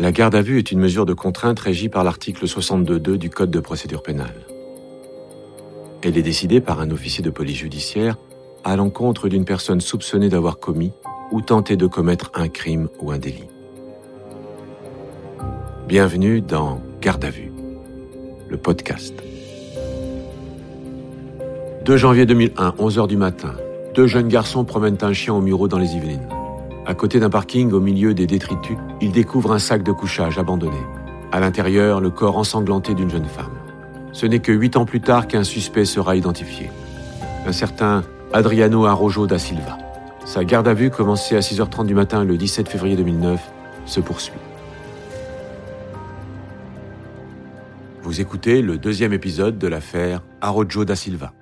La garde à vue est une mesure de contrainte régie par l'article 62.2 du Code de procédure pénale. Elle est décidée par un officier de police judiciaire à l'encontre d'une personne soupçonnée d'avoir commis ou tenté de commettre un crime ou un délit. Bienvenue dans Garde à vue, le podcast. 2 janvier 2001, 11h du matin, deux jeunes garçons promènent un chien au Muro dans les Yvelines. À côté d'un parking, au milieu des détritus, ils découvrent un sac de couchage abandonné. À l'intérieur, le corps ensanglanté d'une jeune femme. Ce n'est que huit ans plus tard qu'un suspect sera identifié. Un certain Adriano Arrojo da Silva. Sa garde à vue, commencée à 6h30 du matin le 17 février 2009, se poursuit. Vous écoutez le deuxième épisode de l'affaire Arrojo da Silva.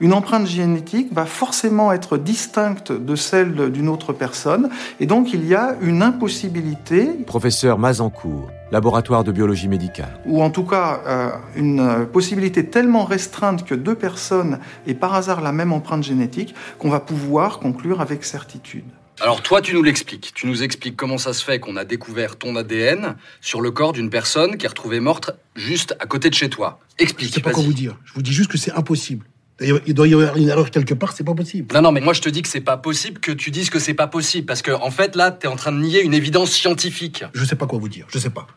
Une empreinte génétique va forcément être distincte de celle d'une autre personne, et donc il y a une impossibilité. Professeur Mazancourt, laboratoire de biologie médicale. Ou en tout cas, euh, une possibilité tellement restreinte que deux personnes aient par hasard la même empreinte génétique qu'on va pouvoir conclure avec certitude. Alors toi, tu nous l'expliques. Tu nous expliques comment ça se fait qu'on a découvert ton ADN sur le corps d'une personne qui est retrouvée morte juste à côté de chez toi. Explique. Je sais pas quoi vous dire. Je vous dis juste que c'est impossible. Il doit y avoir une erreur quelque part, c'est pas possible. Non, non, mais moi je te dis que c'est pas possible que tu dises que c'est pas possible. Parce que, en fait, là, t'es en train de nier une évidence scientifique. Je sais pas quoi vous dire. Je sais pas.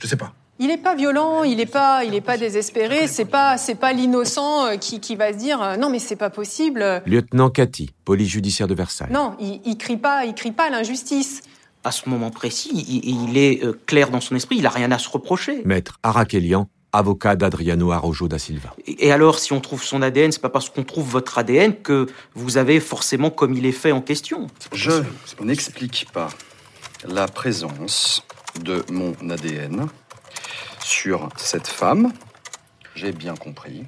Je sais pas. Il n'est pas violent, il n'est pas, il est pas désespéré. C'est pas, c'est pas l'innocent euh, qui, qui va se dire euh, non mais c'est pas possible. Lieutenant Cathy, police judiciaire de Versailles. Non, il, il crie pas, il crie pas l'injustice. à ce moment précis, il, il est euh, clair dans son esprit, il n'a rien à se reprocher. Maître Arakelian, avocat d'Adriano Arrojo da Silva. Et et alors, si on trouve son ADN, c'est pas parce qu'on trouve votre ADN que vous avez forcément commis les faits en question. Je n'explique pas la présence de mon ADN sur cette femme. J'ai bien compris.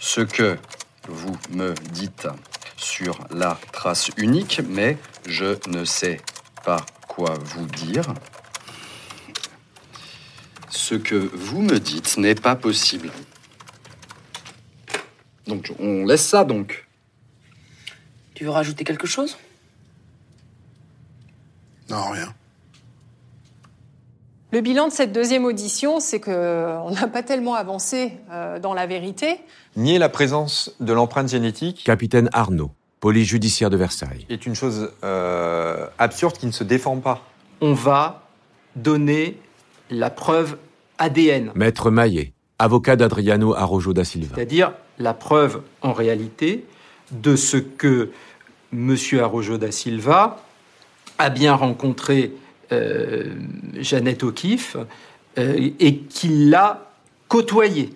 Ce que vous me dites sur la trace unique, mais je ne sais pas quoi vous dire. Ce que vous me dites n'est pas possible. Donc on laisse ça donc. Tu veux rajouter quelque chose? Non, rien. Le bilan de cette deuxième audition, c'est que euh, on n'a pas tellement avancé euh, dans la vérité. Nier la présence de l'empreinte génétique Capitaine Arnaud, police judiciaire de Versailles. est une chose euh, absurde qui ne se défend pas. on va donner la preuve ADN, Maître Maillet, avocat d'Adriano Arrojo da Silva. c'est-à-dire la preuve en réalité de ce que M. Arrojo da Silva a bien rencontré euh, Jeannette O'Keeffe euh, et qu'il l'a côtoyée.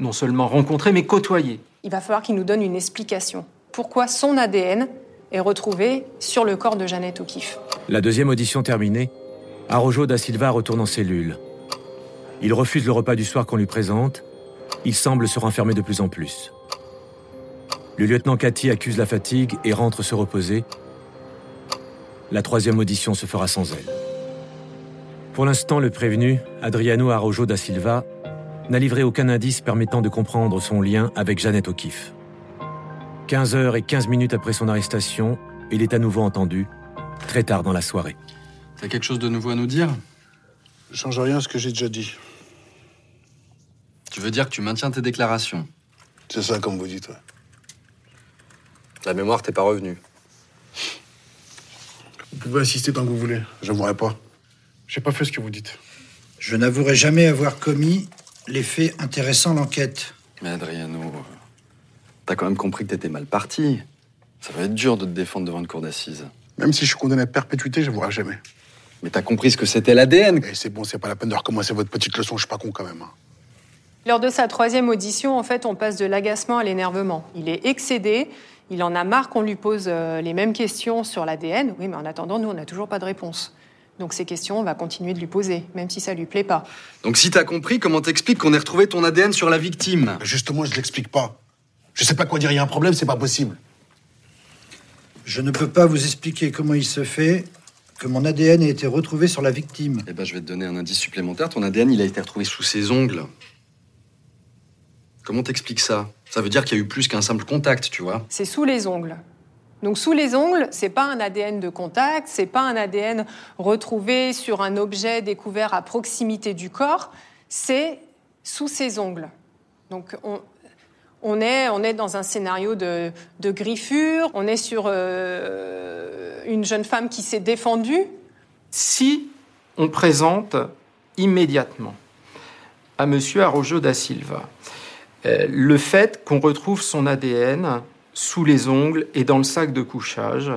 Non seulement rencontrée, mais côtoyée. Il va falloir qu'il nous donne une explication. Pourquoi son ADN est retrouvé sur le corps de Jeannette O'Keeffe? La deuxième audition terminée, Arrojo da Silva retourne en cellule. Il refuse le repas du soir qu'on lui présente. Il semble se renfermer de plus en plus. Le lieutenant Cathy accuse la fatigue et rentre se reposer. La troisième audition se fera sans elle. Pour l'instant, le prévenu, Adriano Arrojo da Silva, n'a livré aucun indice permettant de comprendre son lien avec Jeannette O'Keeffe. 15 heures et 15 minutes après son arrestation, il est à nouveau entendu, très tard dans la soirée. T'as quelque chose de nouveau à nous dire? Je change rien à ce que j'ai déjà dit. Tu veux dire que tu maintiens tes déclarations? C'est ça, comme vous dites. ouais. La mémoire t'est pas revenue. Vous pouvez insister tant que vous voulez. J'avouerai pas. J'ai pas fait ce que vous dites. Je n'avouerai jamais avoir commis les faits intéressant l'enquête. Mais Adriano, t'as quand même compris que t'étais mal parti. Ça va être dur de te défendre devant une cour d'assises. Même si je suis condamné à perpétuité, j'avouerai jamais. Mais t'as compris ce que c'était l'ADN. Et c'est bon, c'est pas la peine de recommencer votre petite leçon, je suis pas con quand même. hein. Lors de sa troisième audition, en fait, on passe de l'agacement à l'énervement. Il est excédé, il en a marre qu'on lui pose euh, les mêmes questions sur l'ADN. Oui, mais en attendant, nous, on n'a toujours pas de réponse. Donc ces questions, on va continuer de lui poser, même si ça lui plaît pas. Donc si t'as compris, comment t'expliques qu'on ait retrouvé ton ADN sur la victime? Mais Justement, je l'explique pas. Je sais pas quoi dire, il y a un problème, c'est pas possible. Je ne peux pas vous expliquer comment il se fait que mon ADN ait été retrouvé sur la victime. Eh ben, je vais te donner un indice supplémentaire. Ton ADN, il a été retrouvé sous ses ongles. Comment t'expliques ça? Ça veut dire qu'il y a eu plus qu'un simple contact, tu vois. C'est sous les ongles. Donc sous les ongles, c'est pas un ADN de contact, c'est pas un ADN retrouvé sur un objet découvert à proximité du corps, c'est sous ses ongles. Donc on, on est, on est dans un scénario de, de griffure, on est sur euh, une jeune femme qui s'est défendue. Si on présente immédiatement à M. Arrojo da Silva euh, le fait qu'on retrouve son ADN sous les ongles et dans le sac de couchage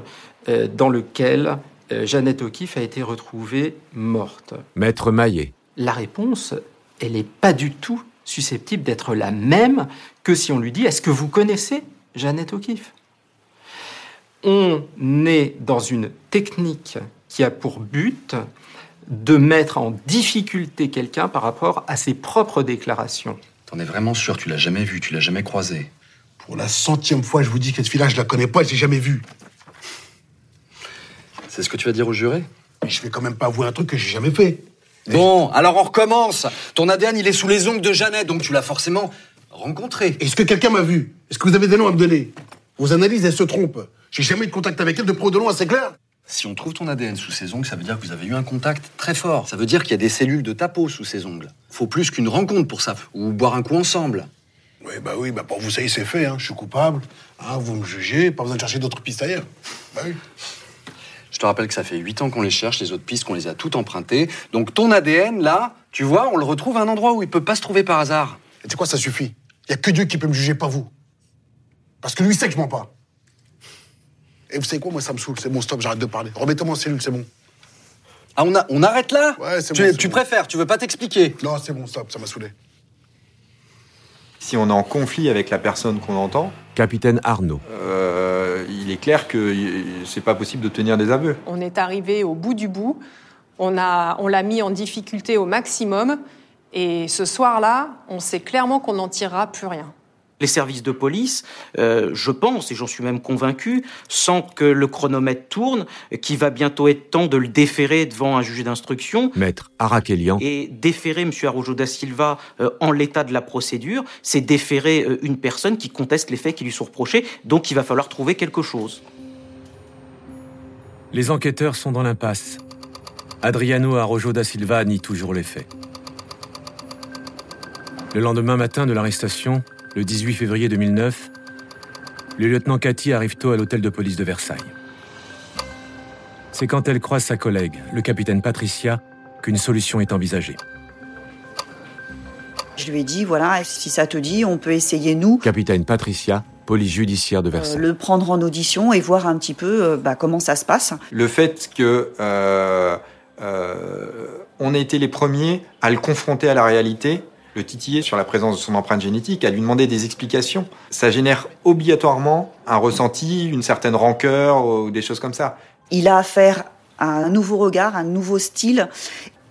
euh, dans lequel Jeannette O'Keeffe a été retrouvée morte. Maître Maillet. La réponse, elle n'est pas du tout susceptible d'être la même que si on lui dit Est-ce que vous connaissez Jeannette O'Keeffe? On est dans une technique qui a pour but de mettre en difficulté quelqu'un par rapport à ses propres déclarations. T'en es vraiment sûr? Tu l'as jamais vu Tu l'as jamais croisé Pour la centième fois, je vous dis que cette fille-là, je la connais pas, je l'ai jamais vue. C'est ce que tu vas dire au juré Mais je vais quand même pas avouer un truc que j'ai jamais fait. Bon, alors on recommence. Ton ADN, il est sous les ongles de Jeannette, donc tu l'as forcément rencontrée. Est-ce que quelqu'un m'a vu? Est-ce que vous avez des noms à me donner? Vos analyses, elles se trompent. J'ai jamais eu de contact avec elle de pro de loin, c'est clair Si on trouve ton ADN sous ses ongles, ça veut dire que vous avez eu un contact très fort. Ça veut dire qu'il y a des cellules de ta peau sous ses ongles. Faut plus qu'une rencontre pour ça, ou boire un coup ensemble. Oui, bah oui, bah pour vous, ça y est, c'est fait. Hein. Je suis coupable. Hein, vous me jugez, pas besoin de chercher d'autres pistes ailleurs. Bah oui. Je te rappelle que ça fait 8 ans qu'on les cherche, les autres pistes qu'on les a toutes empruntées. Donc ton ADN, là, tu vois, on le retrouve à un endroit où il peut pas se trouver par hasard. Et tu sais quoi, ça suffit. Il y a que Dieu qui peut me juger, pas vous. Parce que lui sait que je mens pas. Et vous savez quoi, moi ça me saoule, c'est bon, stop, j'arrête de parler. Remettez-moi en cellule, c'est bon. Ah, on, a, on arrête là Ouais, c'est Tu, bon, tu bon. préfères, tu veux pas t'expliquer Non, c'est bon, stop, ça m'a saoulé. Si on est en conflit avec la personne qu'on entend, Capitaine Arnaud. euh, il est clair que c'est pas possible de tenir des aveux. On est arrivé au bout du bout, on a- on l'a mis en difficulté au maximum, et ce soir-là, on sait clairement qu'on n'en tirera plus rien. Les services de police, euh, je pense, et j'en suis même convaincu, sentent que le chronomètre tourne, qu'il va bientôt être temps de le déférer devant un juge d'instruction. Maître Arakelian. Et déférer M. Arrojo da Silva euh, en l'état de la procédure, c'est déférer euh, une personne qui conteste les faits qui lui sont reprochés, donc il va falloir trouver quelque chose. Les enquêteurs sont dans l'impasse. Adriano Arrojo da Silva nie toujours les faits. Le lendemain matin de l'arrestation, le 18 février 2009, le lieutenant Cathy arrive tôt à l'hôtel de police de Versailles. C'est quand elle croise sa collègue, le capitaine Patricia, qu'une solution est envisagée. Je lui ai dit, voilà, si ça te dit, on peut essayer, nous, Capitaine Patricia, police judiciaire de euh, Versailles. le prendre en audition et voir un petit peu euh, bah, comment ça se passe. Le fait que euh, euh, on ait été les premiers à le confronter à la réalité, le titiller sur la présence de son empreinte génétique, à lui demander des explications, ça génère obligatoirement un ressenti, une certaine rancœur ou des choses comme ça. Il a affaire à un nouveau regard, un nouveau style.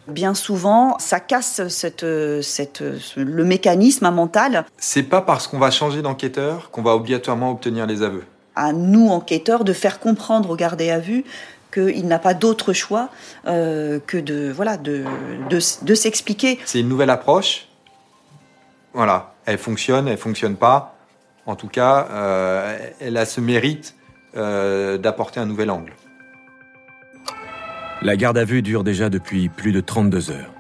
Bien souvent, ça casse cette, cette, ce- le mécanisme mental. C'est pas parce qu'on va changer d'enquêteur qu'on va obligatoirement obtenir les aveux. À nous, enquêteurs, de faire comprendre au gardé à vue qu'il n'a pas d'autre choix euh, que de, voilà, de, de, de s'expliquer. C'est une nouvelle approche. Voilà, elle fonctionne, elle fonctionne pas. En tout cas, euh, elle a ce mérite euh, d'apporter un nouvel angle. La garde à vue dure déjà depuis plus de 32 heures.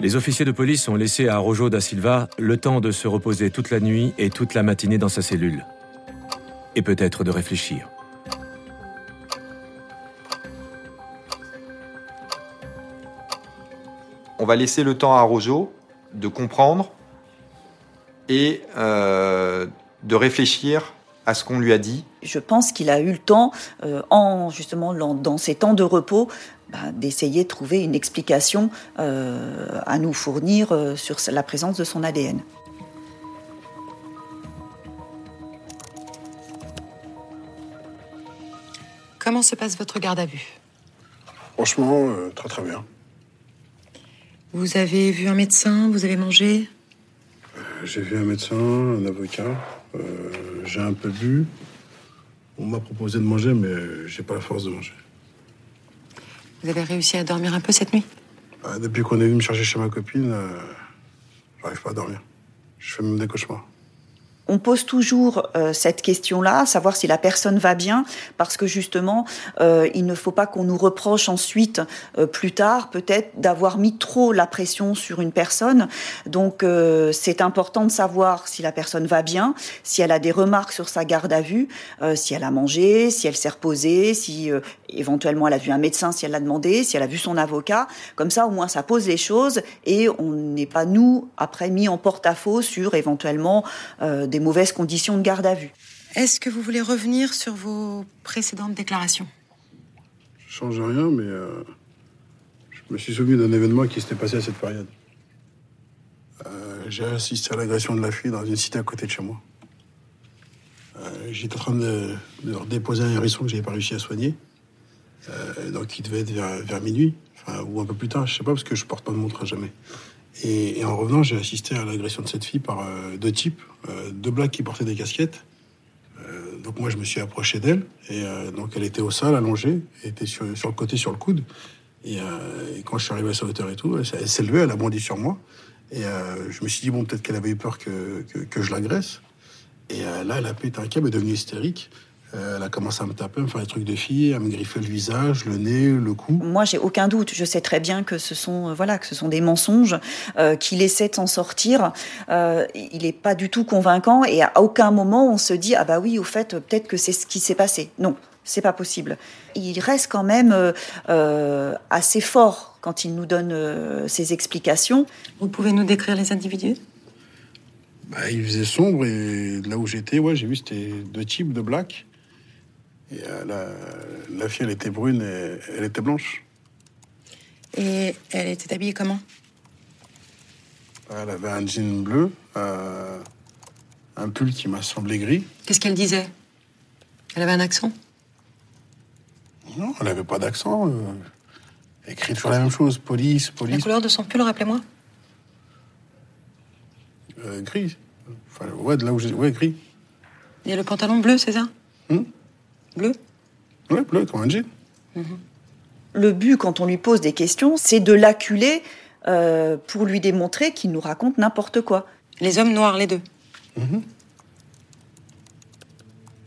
Les officiers de police ont laissé à Rojo da Silva le temps de se reposer toute la nuit et toute la matinée dans sa cellule. Et peut-être de réfléchir. On va laisser le temps à Rojo de comprendre et euh, de réfléchir à ce qu'on lui a dit. Je pense qu'il a eu le temps, euh, en justement dans, ces temps de repos, bah, d'essayer de trouver une explication euh, à nous fournir euh, sur la présence de son ADN. Comment se passe votre garde à vue? Franchement, euh, très très bien. Vous avez vu un médecin Vous avez mangé? Euh, J'ai vu un médecin, un avocat. euh, j'ai un peu bu. On m'a proposé de manger, mais j'ai pas la force de manger. Vous avez réussi à dormir un peu cette nuit? Euh, depuis qu'on est venu me chercher chez ma copine, euh, j'arrive pas à dormir. Je fais même des cauchemars. On pose toujours euh, cette question-là, savoir si la personne va bien, parce que justement, euh, il ne faut pas qu'on nous reproche ensuite, euh, plus tard, peut-être d'avoir mis trop la pression sur une personne. Donc, c'est important de savoir si la personne va bien, si elle a des remarques sur sa garde à vue, si elle a mangé, si elle s'est reposée, si éventuellement elle a vu un médecin, si elle l'a demandé, si elle a vu son avocat. Comme ça, au moins, ça pose les choses et on n'est pas nous après mis en porte-à-faux sur éventuellement mauvaises conditions de garde à vue. Est-ce que vous voulez revenir sur vos précédentes déclarations? Je change rien, mais euh, je me suis souvenu d'un événement qui s'était passé à cette période. Euh, j'ai assisté à l'agression de la fille dans une cité à côté de chez moi. Euh, j'étais en train de, leur déposer un hérisson que j'avais pas réussi à soigner. donc il devait être vers, minuit, ou un peu plus tard, je sais pas, parce que je porte pas de montre à jamais. Et, en revenant, j'ai assisté à l'agression de cette fille par euh, deux types, euh, deux blacks qui portaient des casquettes. Euh, donc moi, je me suis approché d'elle. Et donc elle était au sol, allongée, était sur, le côté, sur le coude. Et, quand je suis arrivé à sa hauteur et tout, elle, s'est levée, elle a bondi sur moi. Et je me suis dit, bon, peut-être qu'elle avait eu peur que, que, je l'agresse. Et là, elle a pété un câble, est devenue hystérique. Euh, elle a commencé à me taper, à me faire des trucs de fille, à me griffer le visage, le nez, le cou. Moi, j'ai aucun doute. Je sais très bien que ce sont, euh, voilà, que ce sont des mensonges, euh, qu'il essaie de s'en sortir. il n'est pas du tout convaincant et à aucun moment on se dit ah bah oui, au fait, peut-être que c'est ce qui s'est passé. Non, c'est pas possible. Il reste quand même assez fort quand il nous donne ses explications. Vous pouvez nous décrire les individus? Bah, il faisait sombre et là où j'étais, ouais, j'ai vu c'était deux types de black. Et euh, la, fille, elle était brune et elle était blanche. Et elle était habillée comment? Elle avait un jean bleu, euh, un pull qui m'a semblé gris. Qu'est-ce qu'elle disait? Elle avait un accent? Non, elle n'avait pas d'accent. Euh, elle écrit toujours la même chose police, police. La couleur de son pull, rappelez-moi Gris. Enfin, ouais, de là où j'ai. Ouais, gris. Et le pantalon bleu, c'est ça? Hmm? Bleu Oui, bleu, comme un jean. Mhm. Le but, quand on lui pose des questions, c'est de l'acculer euh, pour lui démontrer qu'il nous raconte n'importe quoi. Les hommes noirs, les deux. Mhm.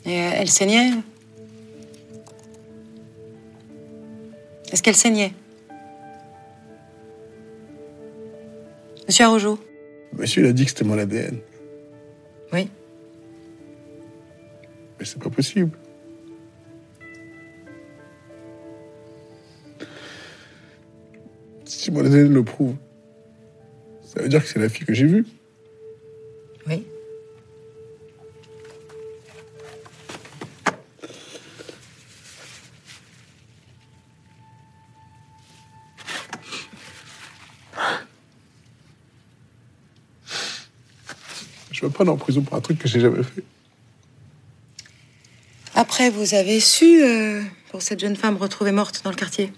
Et euh, elle saignait Est-ce qu'elle saignait Monsieur Arrojo Monsieur, il a dit que c'était mon ADN. Oui. Mais c'est pas possible. Si mon ADN le prouve, ça veut dire que c'est la fille que j'ai vue. Oui. Je veux pas aller en prison pour un truc que j'ai jamais fait. Après, vous avez su euh, pour cette jeune femme retrouvée morte dans le quartier?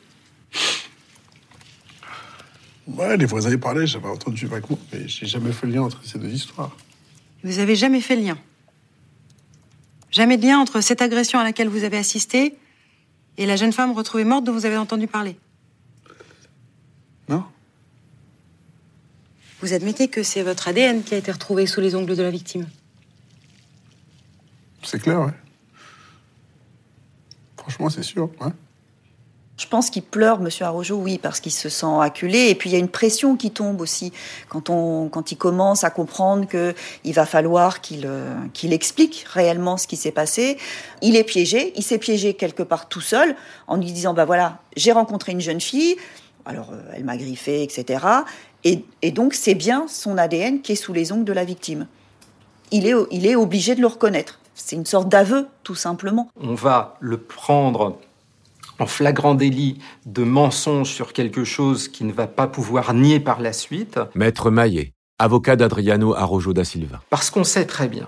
Ouais, les voisins y parlaient, j'avais entendu vaguement, mais j'ai jamais fait le lien entre ces deux histoires. Vous avez jamais fait le lien Jamais de lien entre cette agression à laquelle vous avez assisté et la jeune femme retrouvée morte dont vous avez entendu parler Non. Vous admettez que c'est votre ADN qui a été retrouvé sous les ongles de la victime C'est clair, ouais. Franchement, c'est sûr, ouais. Je pense qu'il pleure, Monsieur Arrojo, oui, parce qu'il se sent acculé. Et puis il y a une pression qui tombe aussi quand on, quand il commence à comprendre que il va falloir qu'il euh, qu'il explique réellement ce qui s'est passé. Il est piégé. Il s'est piégé quelque part tout seul en lui disant bah voilà, j'ai rencontré une jeune fille. Alors euh, elle m'a griffé, etc. Et, et donc c'est bien son ADN qui est sous les ongles de la victime. Il est, il est obligé de le reconnaître. C'est une sorte d'aveu, tout simplement. On va le prendre en flagrant délit de mensonge sur quelque chose qui ne va pas pouvoir nier par la suite. Maître Maillet, avocat d'Adriano Arrojo da Silva. Parce qu'on sait très bien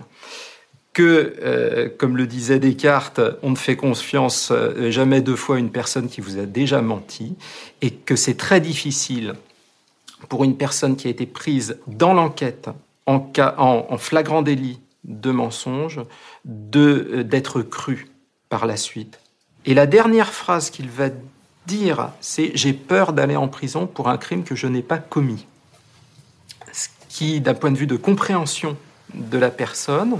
que, euh, comme le disait Descartes, on ne fait confiance euh, jamais deux fois à une personne qui vous a déjà menti, et que c'est très difficile pour une personne qui a été prise dans l'enquête en, en, flagrant délit de mensonge euh, d'être crue par la suite. Et la dernière phrase qu'il va dire, c'est J'ai peur d'aller en prison pour un crime que je n'ai pas commis. Ce qui, d'un point de vue de compréhension de la personne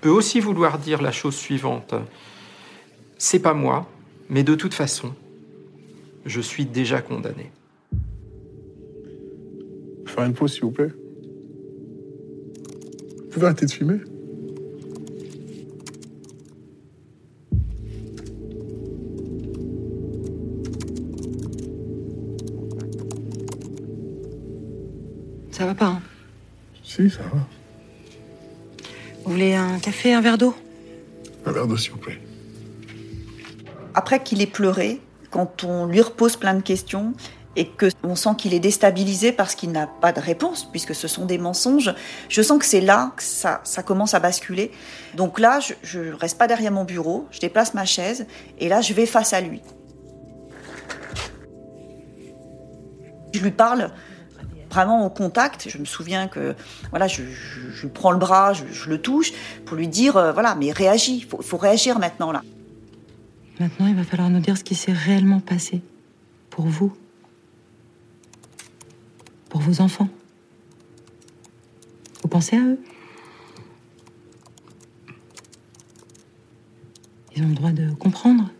peut aussi vouloir dire la chose suivante. C'est pas moi, mais de toute façon, je suis déjà condamné. Faire une pause, s'il vous plaît. Vous pouvez arrêter de fumer? Ça va pas, hein Si, ça va. Vous voulez un café, un verre d'eau Un verre d'eau, s'il vous plaît. Après qu'il ait pleuré, quand on lui repose plein de questions et que on sent qu'il est déstabilisé parce qu'il n'a pas de réponse puisque ce sont des mensonges, je sens que c'est là que ça, ça commence à basculer. Donc là, je, je reste pas derrière mon bureau, je déplace ma chaise et là, je vais face à lui. Je lui parle vraiment au contact. Je me souviens que voilà, je, je, prends le bras, je, le touche pour lui dire euh, voilà, mais réagis, faut, faut réagir maintenant là. Maintenant, il va falloir nous dire ce qui s'est réellement passé. Pour vous. Pour vos enfants. Vous pensez à eux? Ils ont le droit de comprendre?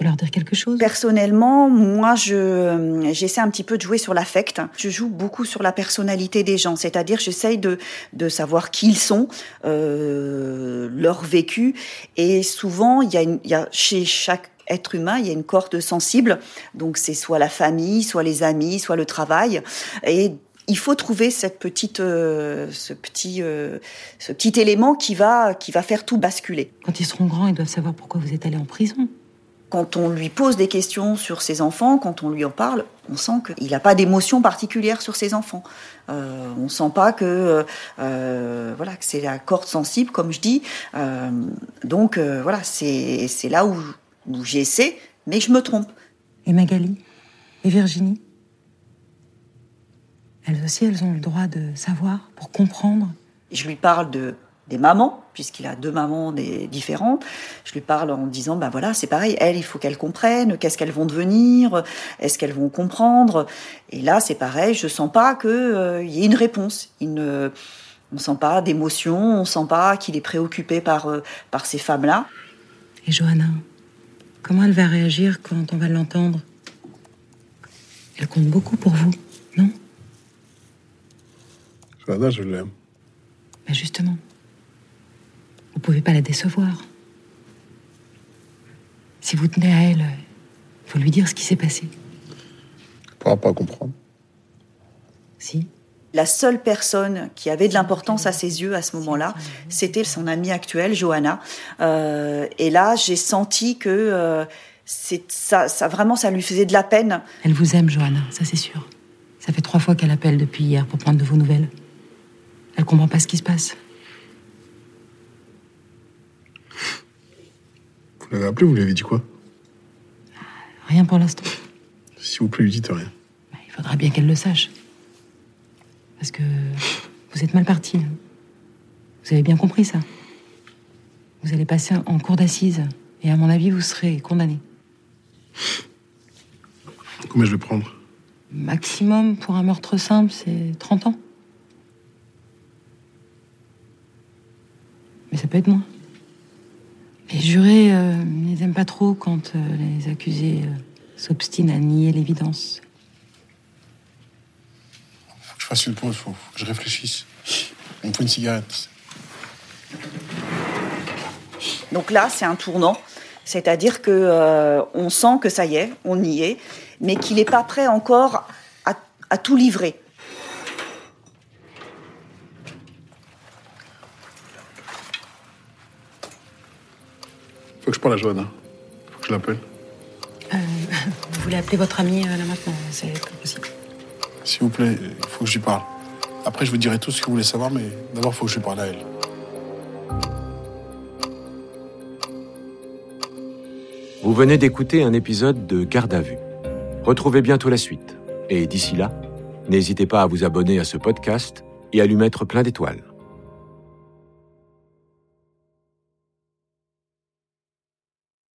Leur dire quelque chose? Personnellement, moi, je j'essaie un petit peu de jouer sur l'affect. Je joue beaucoup sur la personnalité des gens, c'est-à-dire j'essaye de de savoir qui ils sont, euh, leur vécu, et souvent il y a une, il y a chez chaque être humain, il y a une corde sensible, donc c'est soit la famille, soit les amis, soit le travail, et il faut trouver cette petite, euh, ce petit, euh, ce petit élément qui va, qui va faire tout basculer. Quand ils seront grands, ils doivent savoir pourquoi vous êtes allé en prison. Quand on lui pose des questions sur ses enfants, quand on lui en parle, on sent qu'il n'a pas d'émotion particulière sur ses enfants. Euh, on sent pas que euh, voilà que c'est la corde sensible, comme je dis. Euh, donc euh, voilà, c'est c'est là où, où j'essaie, mais je me trompe. Et Magali Et Virginie? Elles aussi, elles ont le droit de savoir, pour comprendre? Je lui parle de des mamans, puisqu'il a deux mamans des, différentes. Je lui parle en disant, ben voilà, c'est pareil, elles, il faut qu'elles comprennent, qu'est-ce qu'elles vont devenir, est-ce qu'elles vont comprendre. Et là, c'est pareil, je sens pas qu'il euh, y ait une réponse. Il ne, on sent pas d'émotion, on sent pas qu'il est préoccupé par, euh, par ces femmes-là. Et Johanna, comment elle va réagir quand on va l'entendre? Elle compte beaucoup pour vous, non? Johanna, je l'aime. Ben justement. Vous pouvez pas la décevoir. Si vous tenez à elle, il faut lui dire ce qui s'est passé. Elle pourra pas comprendre. Si. La seule personne qui avait de l'importance à ses yeux à ce moment-là, c'était son amie actuelle, Johanna. Euh, et là, j'ai senti que euh, c'est ça, ça vraiment, ça lui faisait de la peine. Elle vous aime, Johanna, ça c'est sûr. Ça fait trois fois qu'elle appelle depuis hier pour prendre de vos nouvelles. Elle comprend pas ce qui se passe. Vous l'avez appelé, vous lui avez dit quoi Rien pour l'instant. S'il vous plaît, lui dites rien. Il faudra bien qu'elle le sache. Parce que vous êtes mal parti. Vous avez bien compris ça. Vous allez passer en cour d'assises. Et à mon avis, vous serez condamné. Combien je vais prendre? Maximum pour un meurtre simple, c'est 30 ans. Mais ça peut être moins. Les jurés euh, ils n'aiment pas trop quand euh, les accusés euh, s'obstinent à nier l'évidence. Faut que je fasse une pause, faut, faut que je réfléchisse. On me faut une cigarette. Donc là, c'est un tournant. C'est-à-dire que euh, on sent que ça y est, on y est, mais qu'il n'est pas prêt encore à, à tout livrer. Faut que je parle à Johanna. Faut que je l'appelle. Euh, vous voulez appeler votre ami euh, là maintenant? C'est pas possible. S'il vous plaît, il faut que je lui parle. Après, je vous dirai tout ce que vous voulez savoir, mais d'abord, il faut que je lui parle à elle. Vous venez d'écouter un épisode de Garde à vue. Retrouvez bientôt la suite. Et d'ici là, n'hésitez pas à vous abonner à ce podcast et à lui mettre plein d'étoiles.